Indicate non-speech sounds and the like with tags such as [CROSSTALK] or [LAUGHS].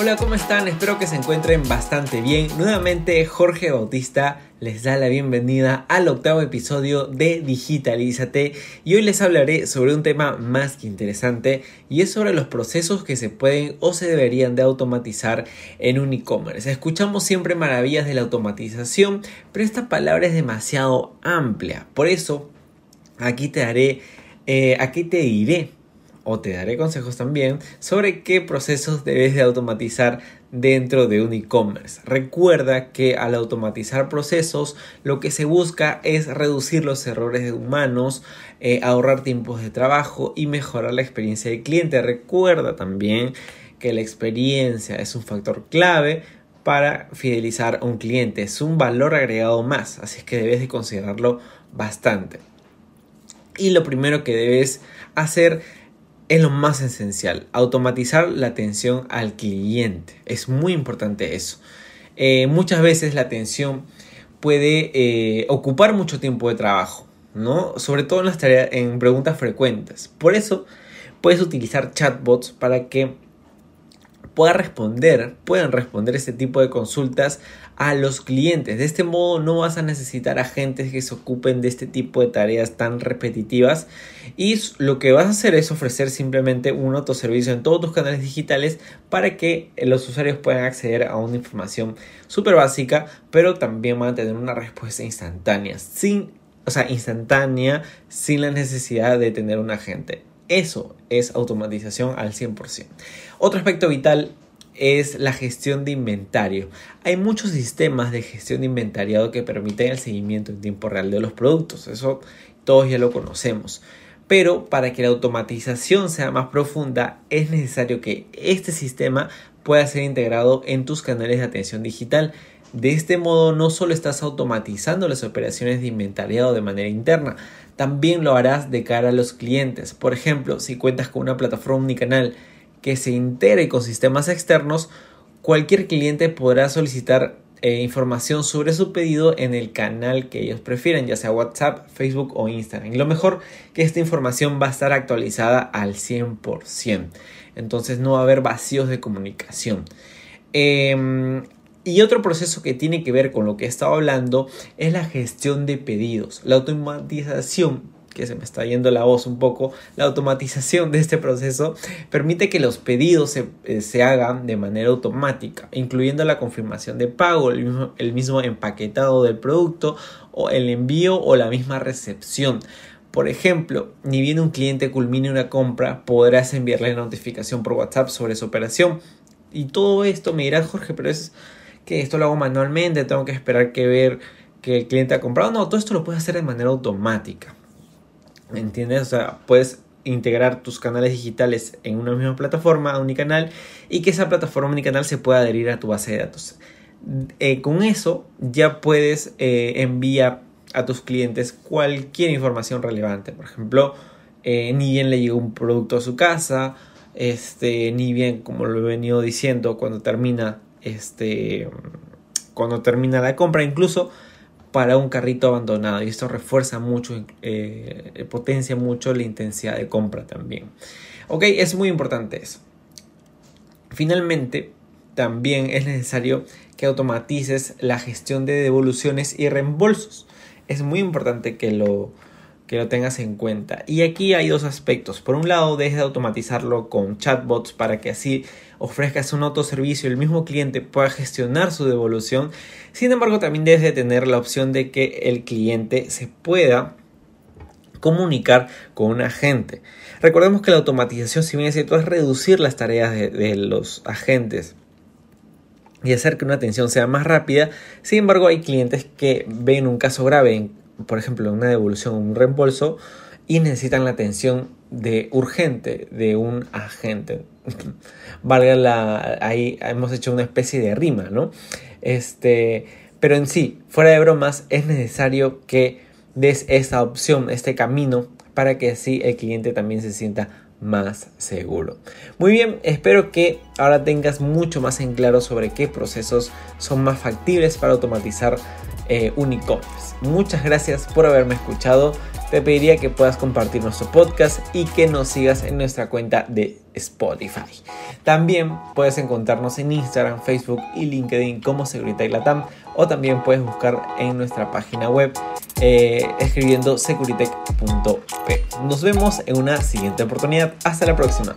Hola, ¿cómo están? Espero que se encuentren bastante bien. Nuevamente Jorge Bautista les da la bienvenida al octavo episodio de Digitalízate y hoy les hablaré sobre un tema más que interesante y es sobre los procesos que se pueden o se deberían de automatizar en un e-commerce. Escuchamos siempre maravillas de la automatización, pero esta palabra es demasiado amplia. Por eso, aquí te daré, eh, aquí te diré o te daré consejos también sobre qué procesos debes de automatizar dentro de un e-commerce. Recuerda que al automatizar procesos lo que se busca es reducir los errores humanos, eh, ahorrar tiempos de trabajo y mejorar la experiencia del cliente. Recuerda también que la experiencia es un factor clave para fidelizar a un cliente. Es un valor agregado más, así que debes de considerarlo bastante. Y lo primero que debes hacer es lo más esencial, automatizar la atención al cliente. Es muy importante eso. Eh, muchas veces la atención puede eh, ocupar mucho tiempo de trabajo, ¿no? Sobre todo en las tareas, en preguntas frecuentes. Por eso puedes utilizar chatbots para que pueda responder, puedan responder este tipo de consultas a los clientes. De este modo no vas a necesitar agentes que se ocupen de este tipo de tareas tan repetitivas y lo que vas a hacer es ofrecer simplemente un autoservicio en todos tus canales digitales para que los usuarios puedan acceder a una información súper básica, pero también van a tener una respuesta instantánea, sin, o sea, instantánea, sin la necesidad de tener un agente. Eso es automatización al 100%. Otro aspecto vital es la gestión de inventario. Hay muchos sistemas de gestión de inventariado que permiten el seguimiento en tiempo real de los productos. Eso todos ya lo conocemos. Pero para que la automatización sea más profunda es necesario que este sistema pueda ser integrado en tus canales de atención digital. De este modo no solo estás automatizando las operaciones de inventariado de manera interna, también lo harás de cara a los clientes. Por ejemplo, si cuentas con una plataforma unicanal que se integre con sistemas externos, cualquier cliente podrá solicitar eh, información sobre su pedido en el canal que ellos prefieran, ya sea WhatsApp, Facebook o Instagram. Y lo mejor que esta información va a estar actualizada al 100%. Entonces no va a haber vacíos de comunicación. Em, y otro proceso que tiene que ver con lo que he estado hablando es la gestión de pedidos. La automatización que se me está yendo la voz un poco, la automatización de este proceso permite que los pedidos se, eh, hagan de manera automática, incluyendo la confirmación de pago, el mismo, el mismo empaquetado del producto, o el envío o la misma recepción. Por ejemplo, ni bien un cliente culmine una compra, podrás enviarle notificación por WhatsApp sobre su operación. Y todo esto me dirás, Jorge, pero es que esto lo hago manualmente, tengo que esperar que ver que el cliente ha comprado. No, todo esto lo puedes hacer de manera automática. ¿Me entiendes? O sea, puedes integrar tus canales digitales en una misma plataforma, unicanal, y que esa plataforma unicanal se pueda adherir a tu base de datos. Eh, con eso ya puedes eh, enviar a tus clientes cualquier información relevante. Por ejemplo, eh, ni bien le llegó un producto a su casa, este, ni bien, como lo he venido diciendo, cuando termina, este, cuando termina la compra, incluso para un carrito abandonado y esto refuerza mucho, eh, potencia mucho la intensidad de compra también. Ok, es muy importante eso. Finalmente, también es necesario que automatices la gestión de devoluciones y reembolsos. Es muy importante que lo, que lo tengas en cuenta. Y aquí hay dos aspectos. Por un lado, dejes de automatizarlo con chatbots para que así ofrezcas un autoservicio y el mismo cliente pueda gestionar su devolución. Sin embargo, también debes de tener la opción de que el cliente se pueda comunicar con un agente. Recordemos que la automatización, si bien es cierto, es reducir las tareas de, de los agentes y hacer que una atención sea más rápida. Sin embargo, hay clientes que ven un caso grave en por ejemplo, una devolución o un reembolso y necesitan la atención de urgente de un agente. [LAUGHS] Valga la. Ahí hemos hecho una especie de rima, ¿no? Este. Pero en sí, fuera de bromas, es necesario que des esa opción, este camino, para que así el cliente también se sienta más seguro. Muy bien, espero que ahora tengas mucho más en claro sobre qué procesos son más factibles para automatizar eh. Muchas gracias por haberme escuchado. Te pediría que puedas compartir nuestro podcast y que nos sigas en nuestra cuenta de Spotify. También puedes encontrarnos en Instagram, Facebook y LinkedIn como Seguridad Latam o también puedes buscar en nuestra página web eh, escribiendo securitech.p. Nos vemos en una siguiente oportunidad. Hasta la próxima.